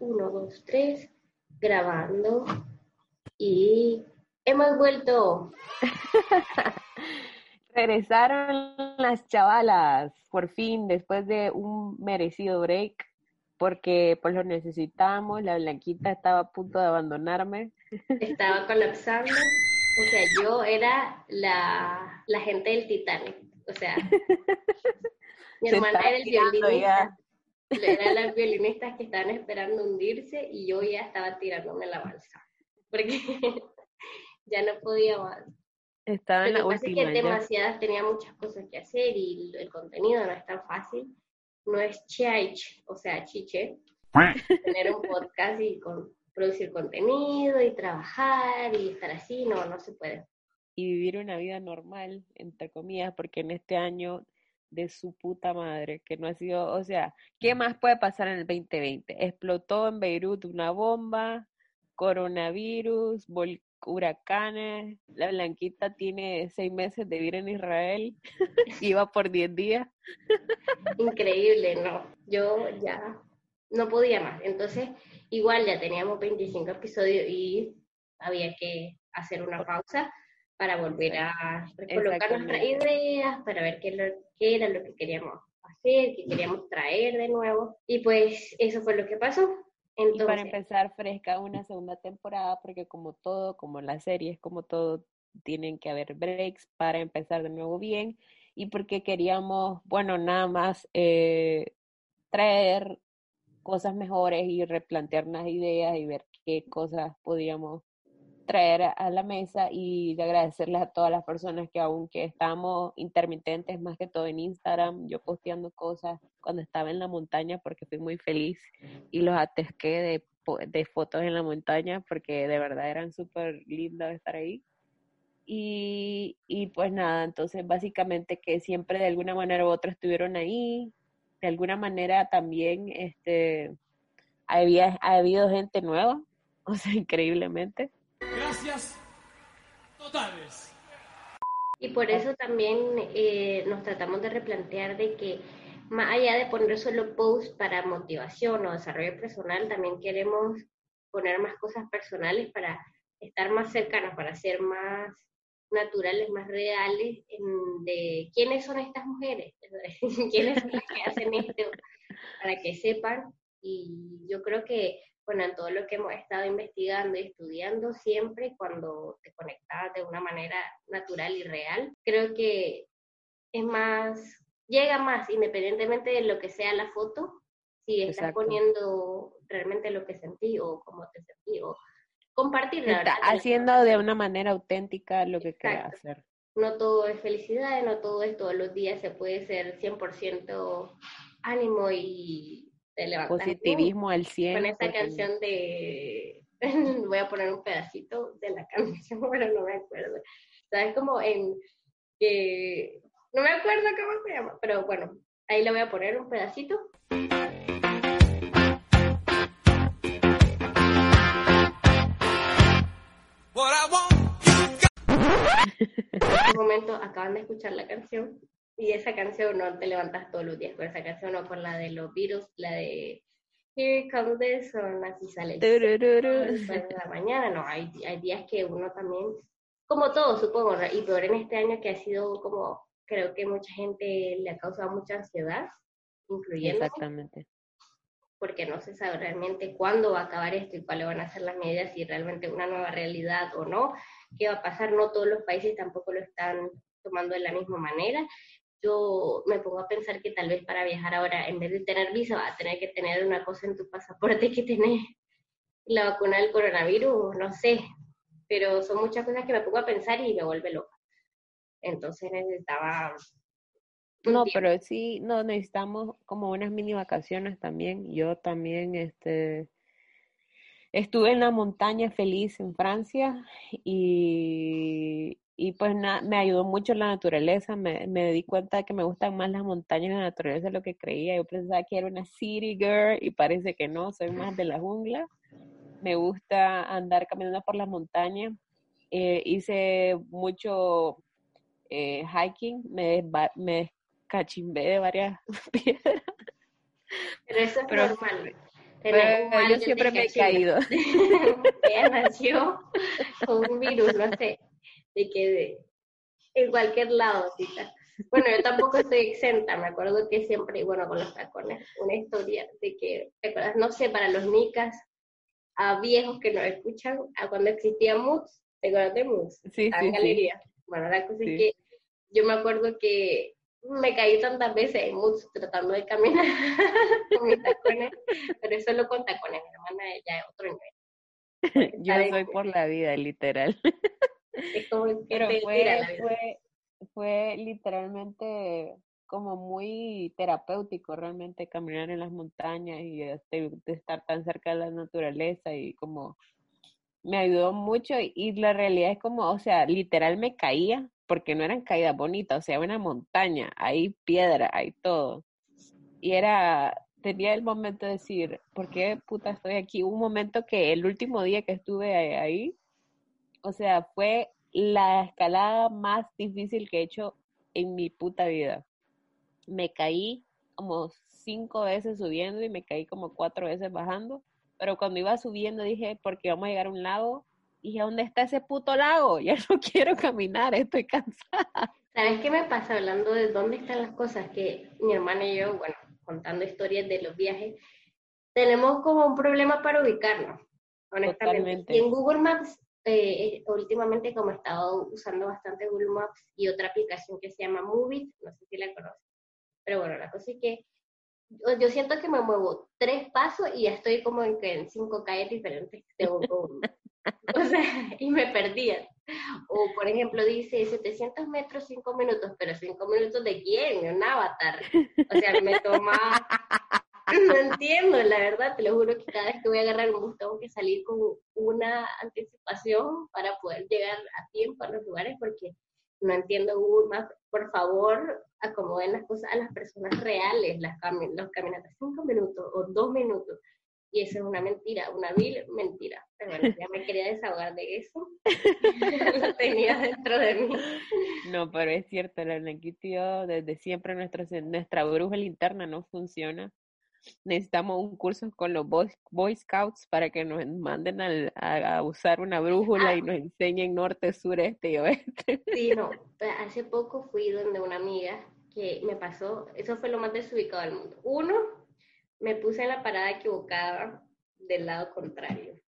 Uno, dos, tres grabando. Y hemos vuelto. Regresaron las chavalas, por fin, después de un merecido break, porque pues lo necesitamos, la Blanquita estaba a punto de abandonarme. Estaba colapsando, o sea, yo era la, la gente del Titanic, o sea, mi hermana era el violinista eran las violinistas que estaban esperando hundirse y yo ya estaba tirándome la balsa, porque ya no podía más. Estaba en la Lo que que demasiadas, tenía muchas cosas que hacer y el contenido no es tan fácil. No es chaich, o sea, chiche, tener un podcast y con, producir contenido y trabajar y estar así, no, no se puede. Y vivir una vida normal, entre comillas, porque en este año de su puta madre, que no ha sido, o sea, ¿qué más puede pasar en el 2020? Explotó en Beirut una bomba, coronavirus, huracanes, la Blanquita tiene seis meses de vivir en Israel, iba por diez días. Increíble, no, yo ya no podía más, entonces igual ya teníamos 25 episodios y había que hacer una pausa para volver a colocar nuestras ideas, para ver qué, era lo que queríamos hacer, qué queríamos traer de nuevo. Y pues eso fue lo que pasó. Entonces, y para empezar fresca una segunda temporada, porque como todo, como las series, como todo, tienen que haber breaks para empezar de nuevo bien. Y porque queríamos, bueno, nada más eh, traer cosas mejores y replantear unas ideas y ver qué cosas podíamos traer a la mesa y de agradecerles a todas las personas que aunque estamos intermitentes más que todo en Instagram, yo posteando cosas cuando estaba en la montaña porque fui muy feliz y los atesqué de, de fotos en la montaña porque de verdad eran súper lindos estar ahí. Y, y pues nada, entonces básicamente que siempre de alguna manera u otra estuvieron ahí, de alguna manera también este, había, ha habido gente nueva, o sea, increíblemente Gracias totales. Y por eso también eh, nos tratamos de replantear de que más allá de poner solo posts para motivación o desarrollo personal, también queremos poner más cosas personales para estar más cercanos, para ser más naturales, más reales de quiénes son estas mujeres, quiénes son las que hacen esto, para que sepan. Y yo creo que bueno, en todo lo que hemos estado investigando y estudiando, siempre cuando te conectas de una manera natural y real, creo que es más, llega más independientemente de lo que sea la foto, si estás poniendo realmente lo que sentí o cómo te sentí o compartir. Está haciendo de una manera auténtica lo que quieras hacer. No todo es felicidad, no todo es todos los días, se puede ser 100% ánimo y Positivismo al 100. Con esta canción de... voy a poner un pedacito de la canción, pero no me acuerdo. ¿Sabes? Como en... que no me acuerdo cómo se llama, pero bueno, ahí le voy a poner un pedacito. en este momento acaban de escuchar la canción y esa canción no te levantas todos los días con esa canción o con la de los virus, la de Here Comes the Sun, así sale de la mañana. No, hay, hay días que uno también, como todo supongo, y peor en este año que ha sido como, creo que mucha gente le ha causado mucha ansiedad, incluyendo. Exactamente. Porque no se sabe realmente cuándo va a acabar esto y cuáles van a ser las medidas, si realmente una nueva realidad o no, qué va a pasar. No todos los países tampoco lo están tomando de la misma manera yo me pongo a pensar que tal vez para viajar ahora, en vez de tener visa, va a tener que tener una cosa en tu pasaporte que tenés la vacuna del coronavirus, no sé, pero son muchas cosas que me pongo a pensar y me vuelve loca. Entonces necesitaba No, pero sí, no, necesitamos como unas mini vacaciones también. Yo también, este, estuve en la montaña feliz en Francia y, y pues me ayudó mucho la naturaleza. Me, me di cuenta de que me gustan más las montañas y la naturaleza de lo que creía. Yo pensaba que era una city girl y parece que no, soy más de la jungla. Me gusta andar caminando por las montañas. Eh, hice mucho eh, hiking, me, me cachimbé de varias piedras. Pero eso es normal. Pero yo siempre me he caído. Ella nació con un virus, no sé, de que en cualquier lado, cita. Bueno, yo tampoco estoy exenta, me acuerdo que siempre, bueno, con los tacones, una historia de que, ¿te acuerdas? No sé, para los nicas, a viejos que nos escuchan, a cuando existía MUX, ¿te acuerdas de MUX? Sí, sí, galería. Bueno, la cosa es que yo me acuerdo que me caí tantas veces en tratando de caminar con mis tacones, pero eso lo con tacones, mi hermana ya es otro nivel. Yo soy por la vida, literal. Es como que pero fue, fue, fue literalmente como muy terapéutico realmente caminar en las montañas y este, de estar tan cerca de la naturaleza y como me ayudó mucho y la realidad es como, o sea, literal me caía porque no eran caídas bonitas, o sea, una montaña, hay piedra, hay todo. Y era, tenía el momento de decir, ¿por qué puta estoy aquí? Un momento que el último día que estuve ahí, o sea, fue la escalada más difícil que he hecho en mi puta vida. Me caí como cinco veces subiendo y me caí como cuatro veces bajando, pero cuando iba subiendo dije, porque vamos a llegar a un lago y ¿dónde está ese puto lago? Ya no quiero caminar, estoy cansada. ¿Sabes qué me pasa hablando de dónde están las cosas? Que mi hermana y yo, bueno, contando historias de los viajes, tenemos como un problema para ubicarnos, honestamente. Y en Google Maps, eh, últimamente como he estado usando bastante Google Maps y otra aplicación que se llama Movit, no sé si la conoces, pero bueno, la cosa es que yo, siento que me muevo tres pasos y ya estoy como en, en cinco calles diferentes. Tengo o sea, y me perdía. O, por ejemplo, dice 700 metros, 5 minutos, pero 5 minutos de quién? Un avatar. O sea, me toma... No entiendo, la verdad, te lo juro que cada vez que voy a agarrar un bus tengo que salir con una anticipación para poder llegar a tiempo a los lugares porque no entiendo Google Maps. Por favor, acomoden las cosas a las personas reales, las los caminatas 5 minutos o 2 minutos y eso es una mentira, una vil mentira. Pero bueno, ya me quería desahogar de eso. Lo tenía dentro de mí. No, pero es cierto, la yo desde siempre nuestra, nuestra brújula interna no funciona. Necesitamos un curso con los Boy, Scouts para que nos manden a, usar una brújula y nos enseñen norte, sur, este y oeste. Sí, no. Hace poco fui donde una amiga que me pasó, eso fue lo más desubicado del mundo. Uno, me puse en la parada equivocada del lado contrario.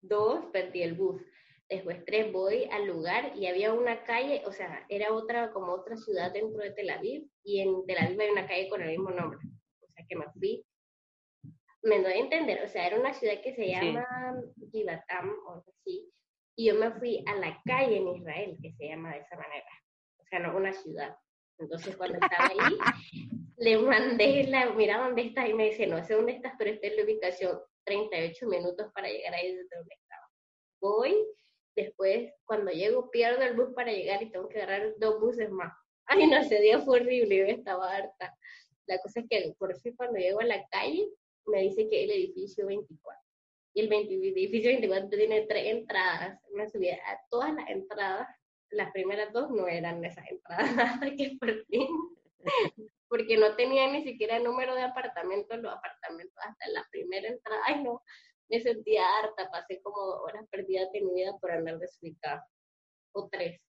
Dos, perdí el bus. Después tres, voy al lugar y había una calle, o sea, era otra, como otra ciudad dentro de Tel Aviv, y en Tel Aviv hay una calle con el mismo nombre. O sea, que me fui. Me doy a entender, o sea, era una ciudad que se llama Givatam o algo así, y yo me fui a la calle en Israel, que se llama de esa manera. O sea, no una ciudad. Entonces, cuando estaba ahí, le mandé la, mira dónde estás, y me dice, no sé dónde estás, pero esta es la ubicación, 38 minutos para llegar ahí desde donde estaba. Voy, después, cuando llego, pierdo el bus para llegar y tengo que agarrar dos buses más. Ay, no, ese día fue horrible, yo estaba harta. La cosa es que por fin cuando llego a la calle, me dice que el edificio 24. Y el, edificio 24 tiene tres entradas. Me subí a todas las entradas las primeras dos no eran esas entradas que por fin, porque no tenía ni siquiera el número de apartamentos, los apartamentos hasta la primera entrada, ay no, me sentía harta, pasé como horas perdidas de mi vida por andar desubicada, o tres.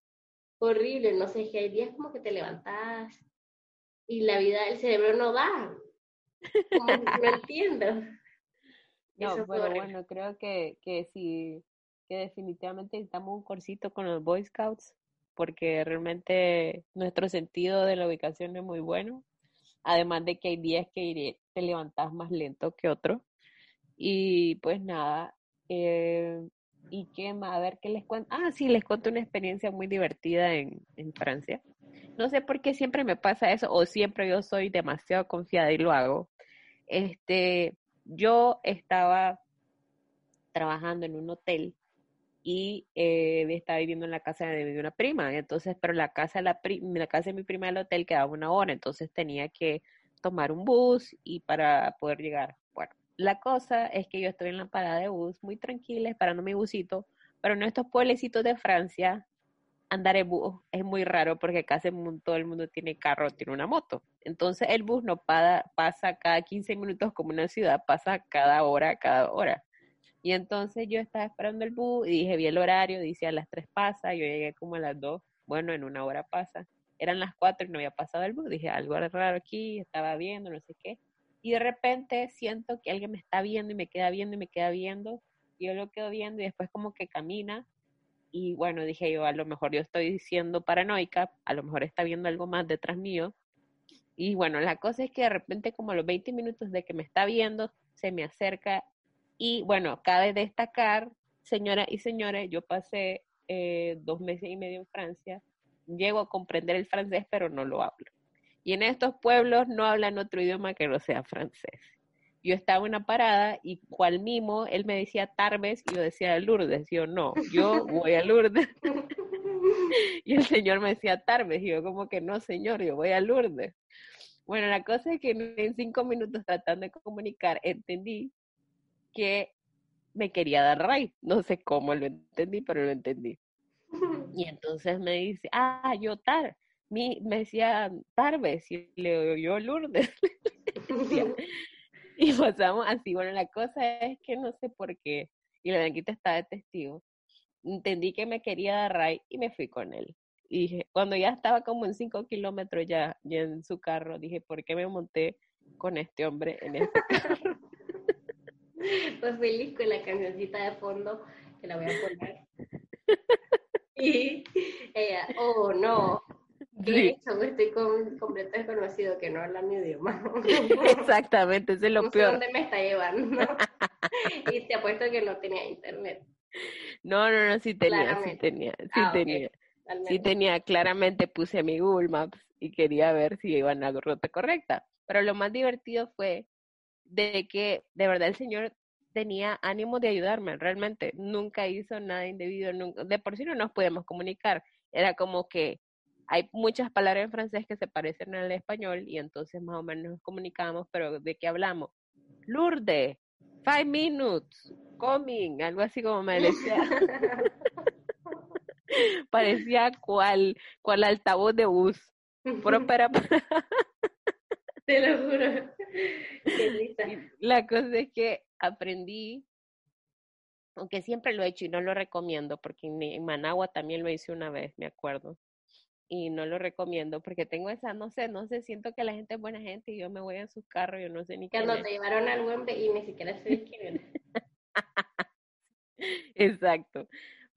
Horrible, no sé, que hay días como que te levantas y la vida del cerebro no da. no entiendo. No, pero bueno, creo que, que si que definitivamente necesitamos un cursito con los Boy Scouts porque realmente nuestro sentido de la ubicación es muy bueno. Además de que hay días que te levantas más lento que otros. Y pues nada, eh, ¿Y qué más? A ver, ¿qué les cuento? Ah, sí, les cuento una experiencia muy divertida en, en Francia. No sé por qué siempre me pasa eso, o siempre yo soy demasiado confiada y lo hago. Este, yo estaba trabajando en un hotel y eh, estaba viviendo en la casa de, una prima, entonces, pero la casa, la, la casa de mi prima del hotel quedaba una hora, entonces tenía que tomar un bus y para poder llegar. Bueno, la cosa es que yo estoy en la parada de bus muy tranquila esperando mi busito, pero en estos pueblecitos de Francia andar en bus es muy raro porque casi todo el mundo tiene carro, tiene una moto. Entonces el bus no pasa cada 15 minutos como una ciudad, pasa cada hora, cada hora. Y entonces yo estaba esperando el bus y dije, vi el horario, dice a las 3 pasa, yo llegué como a las 2, bueno, en una hora pasa. Eran las 4 y no había pasado el bus, dije, algo raro aquí, estaba viendo, no sé qué. Y de repente siento que alguien me está viendo y me queda viendo y me queda viendo. Y yo lo quedo viendo y después como que camina y bueno, dije yo, a lo mejor yo estoy siendo paranoica, a lo mejor está viendo algo más detrás mío. Y bueno, la cosa es que de repente como a los 20 minutos de que me está viendo, se me acerca y bueno, cabe destacar, señora y señores, yo pasé eh, dos meses y medio en Francia, llego a comprender el francés, pero no lo hablo. Y en estos pueblos no hablan otro idioma que no sea francés yo estaba en una parada y cual mimo, él me decía Tarbes y yo decía Lourdes. Yo, no, yo voy a Lourdes. y el señor me decía Tarbes. Y yo, como que no, señor, yo voy a Lourdes. Bueno, la cosa es que en cinco minutos tratando de comunicar, entendí que me quería dar ray. No sé cómo lo entendí, pero lo entendí. Y entonces me dice, ah, yo Tar. Me, me decía Tarbes. Y le digo, yo Lourdes. Y pasamos así. Bueno, la cosa es que no sé por qué, y la blanquita está de testigo, entendí que me quería dar ray y me fui con él. Y dije, cuando ya estaba como en cinco kilómetros ya, ya en su carro, dije, ¿por qué me monté con este hombre en este carro? Pues feliz con la cancioncita de fondo, que la voy a poner. Y ella, oh no, Sí. estoy con, completo desconocido que no habla mi idioma. Exactamente, eso es lo no peor. Sé dónde me está llevando. y te apuesto que no tenía internet. No, no, no, sí tenía, sí tenía, sí ah, tenía. Sí tenía, claramente puse mi Google Maps y quería ver si iban a la ruta correcta. Pero lo más divertido fue de que de verdad el señor tenía ánimo de ayudarme, realmente nunca hizo nada indebido, nunca, de por sí no nos podíamos comunicar, era como que hay muchas palabras en francés que se parecen al español y entonces más o menos nos comunicamos, pero ¿de qué hablamos? Lourdes, five minutes, coming, algo así como me decía. Parecía cual, cual altavoz de bus. para... Te lo juro. La cosa es que aprendí, aunque siempre lo he hecho y no lo recomiendo, porque en Managua también lo hice una vez, me acuerdo y no lo recomiendo porque tengo esa, no sé, no sé, siento que la gente es buena gente y yo me voy en sus carros, yo no sé ni qué. Cuando te llevaron al Wembley y ni siquiera se Exacto.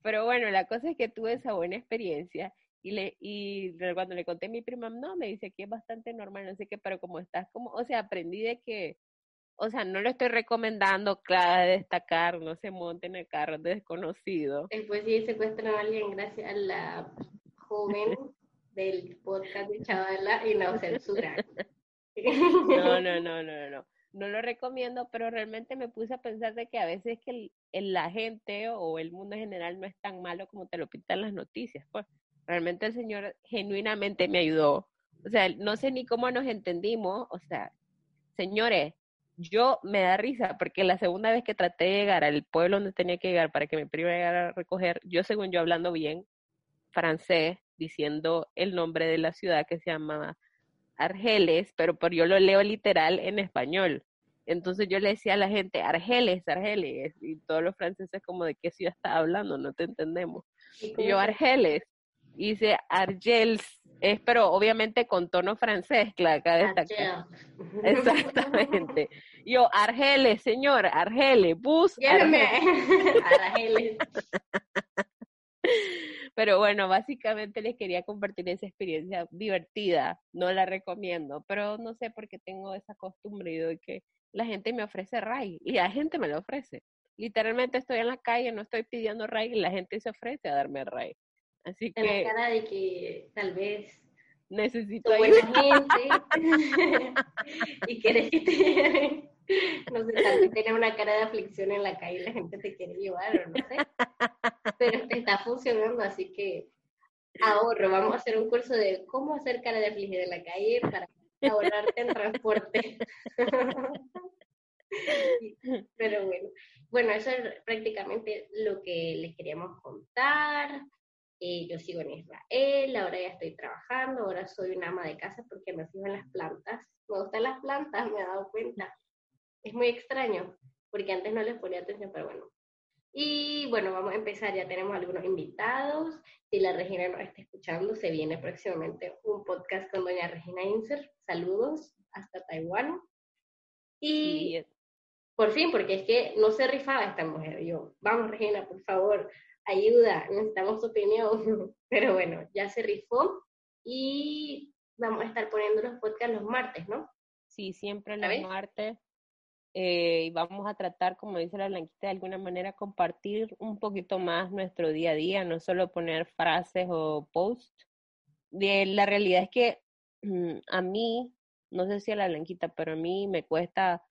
Pero bueno, la cosa es que tuve esa buena experiencia y le y cuando le conté a mi prima, no, me dice que es bastante normal, no sé qué, pero como estás como, o sea, aprendí de que o sea, no lo estoy recomendando, claro, destacar, no se monten en el carro desconocido. Después sí secuestran a alguien gracias a la joven del podcast de Chavala y no censura. No, no, no, no, no. No lo recomiendo, pero realmente me puse a pensar de que a veces que el, la gente o el mundo en general no es tan malo como te lo pintan las noticias. Pues realmente el Señor genuinamente me ayudó. O sea, no sé ni cómo nos entendimos. O sea, señores, yo me da risa porque la segunda vez que traté de llegar al pueblo donde tenía que llegar para que mi prima llegara a recoger, yo según yo hablando bien francés, diciendo el nombre de la ciudad que se llama Argeles, pero por yo lo leo literal en español. Entonces yo le decía a la gente, Argeles, Argeles, y todos los franceses como de qué ciudad está hablando, no te entendemos. Y yo, Argeles, dice Argels, es pero obviamente con tono francés, claro, acá destaca. Exactamente. Yo, Argeles, señor, Argeles, bus. Argeles. Pero bueno, básicamente les quería compartir esa experiencia divertida. No la recomiendo, pero no sé por qué tengo esa costumbre de que la gente me ofrece ray y la gente me lo ofrece. literalmente estoy en la calle, no estoy pidiendo ray y la gente se ofrece a darme ray. Así que... En la cara de que tal vez necesito y quieres que te... No sé, tal vez una cara de aflicción en la calle y la gente te quiere llevar o no sé. Pero te está funcionando, así que ahorro. Vamos a hacer un curso de cómo hacer cara de afligida en la calle para ahorrarte en transporte. Pero bueno, bueno, eso es prácticamente lo que les queríamos contar. Eh, yo sigo en Israel, ahora ya estoy trabajando, ahora soy una ama de casa porque me fijo en las plantas. Me gustan las plantas, me he dado cuenta. Es muy extraño, porque antes no les ponía atención, pero bueno. Y bueno, vamos a empezar, ya tenemos algunos invitados. Si la Regina nos está escuchando, se viene próximamente un podcast con doña Regina Inser. Saludos hasta Taiwán. Y por fin, porque es que no se rifaba esta mujer. Yo, vamos Regina, por favor, ayuda, necesitamos tu opinión. Pero bueno, ya se rifó y vamos a estar poniendo los podcasts los martes, ¿no? Sí, siempre los martes. Eh, y vamos a tratar, como dice la Blanquita, de alguna manera compartir un poquito más nuestro día a día, no solo poner frases o posts. De, la realidad es que mm, a mí, no sé si a la Blanquita, pero a mí me cuesta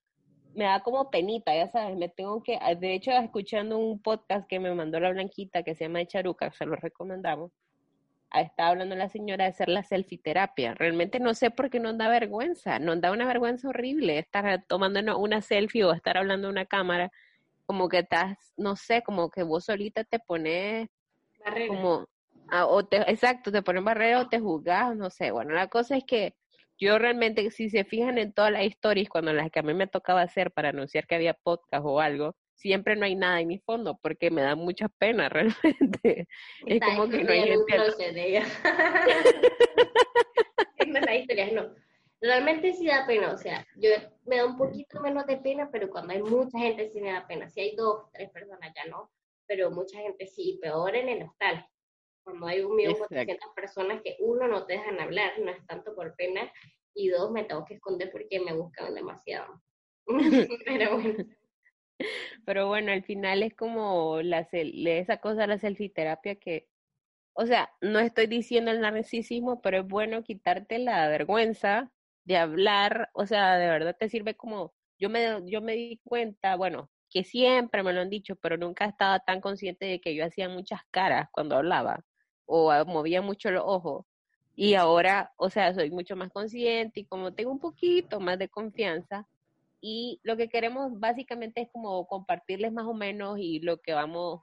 me da como penita, ya sabes, me tengo que, ah, de hecho, escuchando un podcast que me mandó la Blanquita que se llama Charuca, se lo recomendamos, está hablando la señora de hacer la selfie terapia. Realmente no sé por qué nos da vergüenza, nos da una vergüenza horrible estar tomando una selfie o estar hablando a una cámara, como que estás, no sé, como que vos solita te pones barrera. como, ah, o te, exacto, te pones barrera o te juzgas, no sé. Bueno, la cosa es que yo realmente, si se fijan en todas las historias, cuando las que a mí me tocaba hacer para anunciar que había podcast o algo, siempre no hay nada en mi fondo porque me da mucha pena realmente. es como que no hay gente. De ella. la historia, no. Realmente sí da pena, o sea, yo me da un poquito menos de pena, pero cuando hay mucha gente sí me da pena. Si hay dos, tres personas ya no, pero mucha gente sí, peor en el hostal cuando hay un millón cuatrocientas personas que uno no te dejan hablar, no es tanto por pena, y dos me tengo que esconder porque me buscan demasiado. Pero bueno. Pero bueno, al final es como la, esa cosa, la selfie-terapia que, o sea, no estoy diciendo el narcisismo, pero es bueno quitarte la vergüenza de hablar, o sea, de verdad te sirve como, yo me, yo me di cuenta, bueno, que siempre me lo han dicho, pero nunca estaba tan consciente de que yo hacía muchas caras cuando hablaba o movía mucho los ojos. Y ahora, o sea, soy mucho más consciente y como tengo un poquito más de confianza, y lo que queremos básicamente es como compartirles más o menos y lo que vamos,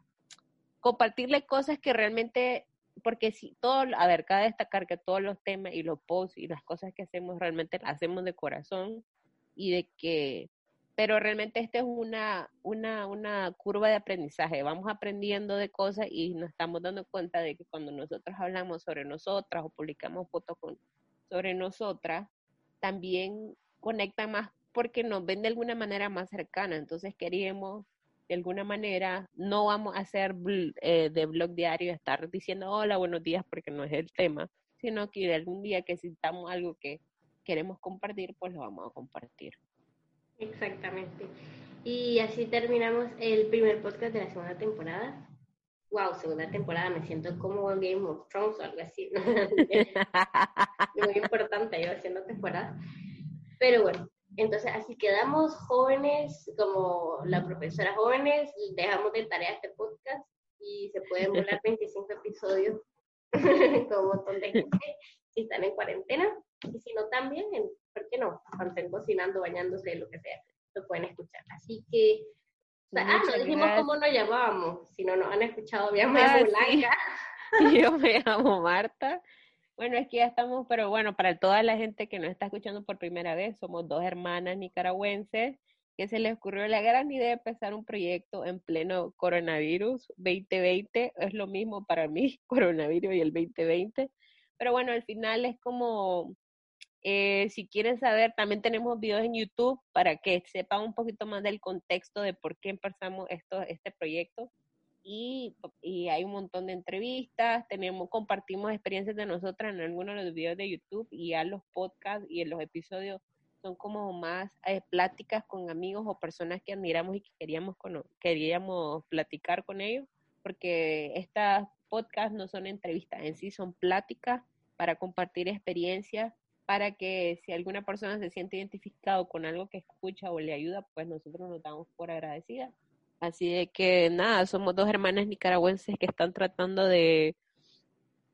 compartirles cosas que realmente, porque si todo, a ver, cada destacar que todos los temas y los posts y las cosas que hacemos realmente las hacemos de corazón y de que pero realmente esta es una, una, una curva de aprendizaje. Vamos aprendiendo de cosas y nos estamos dando cuenta de que cuando nosotros hablamos sobre nosotras o publicamos fotos con, sobre nosotras, también conectan más porque nos ven de alguna manera más cercana. Entonces queríamos, de alguna manera, no vamos a hacer eh, de blog diario, estar diciendo hola, buenos días, porque no es el tema, sino que algún día que sintamos algo que queremos compartir, pues lo vamos a compartir. Exactamente. Y así terminamos el primer podcast de la segunda temporada. Wow, segunda temporada, me siento como Game of Thrones o algo así. Muy importante yo haciendo temporada. Pero bueno, entonces así quedamos jóvenes, como la profesora jóvenes, dejamos de tarea este podcast y se pueden volar 25 episodios con un montón de gente si están en cuarentena y si no también, ¿por qué no? Cuando estén cocinando, bañándose, lo que sea, lo pueden escuchar. Así que, ah, no dijimos cómo nos llamábamos, si no nos han escuchado, me llamo Blanca. Yo me llamo Marta. Bueno, es que ya estamos, pero bueno, para toda la gente que nos está escuchando por primera vez, somos dos hermanas nicaragüenses que se les ocurrió la gran idea de empezar un proyecto en pleno coronavirus 2020. Es lo mismo para mí, coronavirus y el 2020. Pero bueno, al final es como, eh, si quieren saber, también tenemos videos en YouTube para que sepan un poquito más del contexto de por qué empezamos esto, este proyecto. Y, y, hay un montón de entrevistas, tenemos, compartimos experiencias de nosotras en algunos de los videos de YouTube y a los podcasts y en los episodios son como más eh, pláticas con amigos o personas que admiramos y que queríamos, queríamos platicar con ellos, porque estas podcasts no son entrevistas en sí, son pláticas para compartir experiencias, para que si alguna persona se siente identificado con algo que escucha o le ayuda, pues nosotros nos damos por agradecidas. Así de que nada, somos dos hermanas nicaragüenses que están tratando de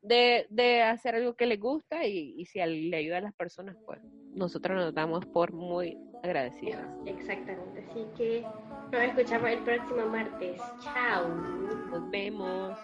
de, de hacer algo que les gusta y, y, si le ayuda a las personas, pues nosotros nos damos por muy agradecidas. Exactamente, así que nos escuchamos el próximo martes. Chao. Nos vemos.